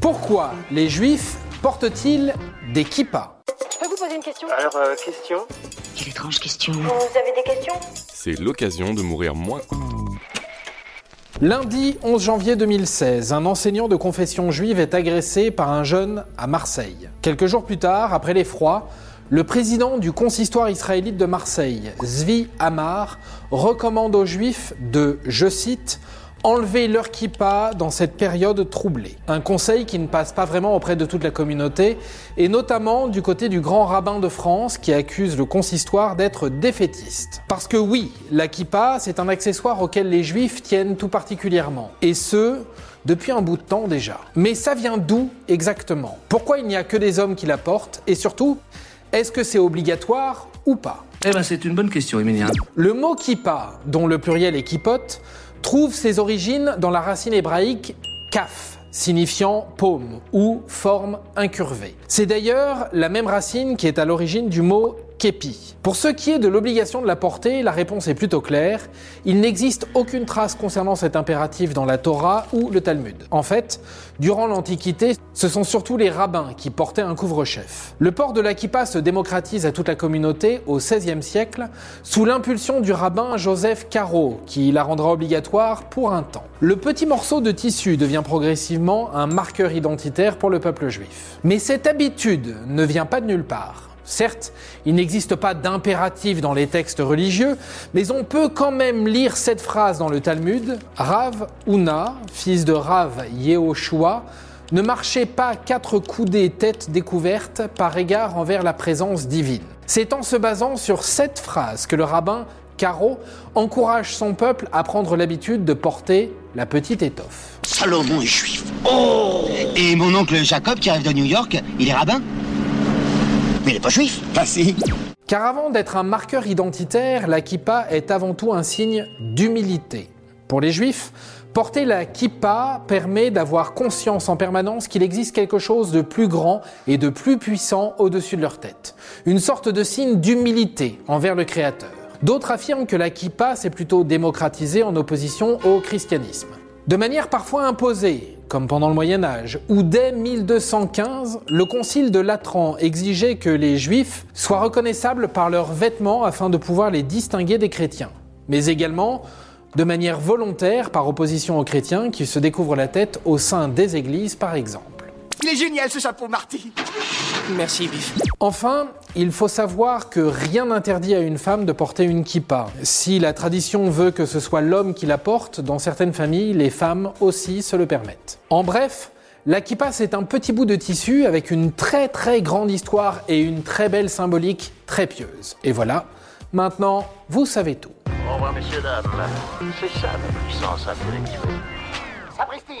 Pourquoi les juifs portent-ils des kippas? Je peux vous poser une question? Alors, euh, question? Quelle étrange question. Vous avez des questions? C'est l'occasion de mourir moins. Lundi 11 janvier 2016, un enseignant de confession juive est agressé par un jeune à Marseille. Quelques jours plus tard, après l'effroi, le président du consistoire israélite de Marseille, Zvi Amar, recommande aux juifs de, je cite, enlever leur kippa dans cette période troublée. Un conseil qui ne passe pas vraiment auprès de toute la communauté, et notamment du côté du grand rabbin de France qui accuse le consistoire d'être défaitiste. Parce que oui, la kippa, c'est un accessoire auquel les juifs tiennent tout particulièrement. Et ce, depuis un bout de temps déjà. Mais ça vient d'où exactement? Pourquoi il n'y a que des hommes qui la portent? Et surtout, est-ce que c'est obligatoire ou pas? Eh ben, c'est une bonne question, Emilien. Le mot kippa, dont le pluriel est kippot, trouve ses origines dans la racine hébraïque kaf, signifiant paume ou forme incurvée. C'est d'ailleurs la même racine qui est à l'origine du mot Pour ce qui est de l'obligation de la porter, la réponse est plutôt claire. Il n'existe aucune trace concernant cet impératif dans la Torah ou le Talmud. En fait, durant l'Antiquité, ce sont surtout les rabbins qui portaient un couvre-chef. Le port de la kippa se démocratise à toute la communauté au XVIe siècle sous l'impulsion du rabbin Joseph Caro, qui la rendra obligatoire pour un temps. Le petit morceau de tissu devient progressivement un marqueur identitaire pour le peuple juif. Mais cette habitude ne vient pas de nulle part. Certes, il n'existe pas d'impératif dans les textes religieux, mais on peut quand même lire cette phrase dans le Talmud Rav Una, fils de Rav Yehoshua, ne marchait pas quatre coudées tête découverte par égard envers la présence divine. C'est en se basant sur cette phrase que le rabbin Caro encourage son peuple à prendre l'habitude de porter la petite étoffe. Salomon est juif. Oh Et mon oncle Jacob qui arrive de New York, il est rabbin Mais il est pas juif. Bah si. Car avant d'être un marqueur identitaire, la kippa est avant tout un signe d'humilité. Pour les juifs, porter la kippa permet d'avoir conscience en permanence qu'il existe quelque chose de plus grand et de plus puissant au-dessus de leur tête. Une sorte de signe d'humilité envers le Créateur. D'autres affirment que la kippa s'est plutôt démocratisée en opposition au christianisme. De manière parfois imposée, comme pendant le Moyen Âge, où dès 1215, le concile de Latran exigeait que les juifs soient reconnaissables par leurs vêtements afin de pouvoir les distinguer des chrétiens, mais également de manière volontaire par opposition aux chrétiens qui se découvrent la tête au sein des églises par exemple. Il est génial ce chapeau, Marty. Merci, Biff. Enfin, il faut savoir que rien n'interdit à une femme de porter une kippa. Si la tradition veut que ce soit l'homme qui la porte, dans certaines familles, les femmes aussi se le permettent. En bref, la kippa c'est un petit bout de tissu avec une très très grande histoire et une très belle symbolique très pieuse. Et voilà, maintenant vous savez tout. Au revoir, messieurs, dames. C'est ça la puissance intellectuelle. C'était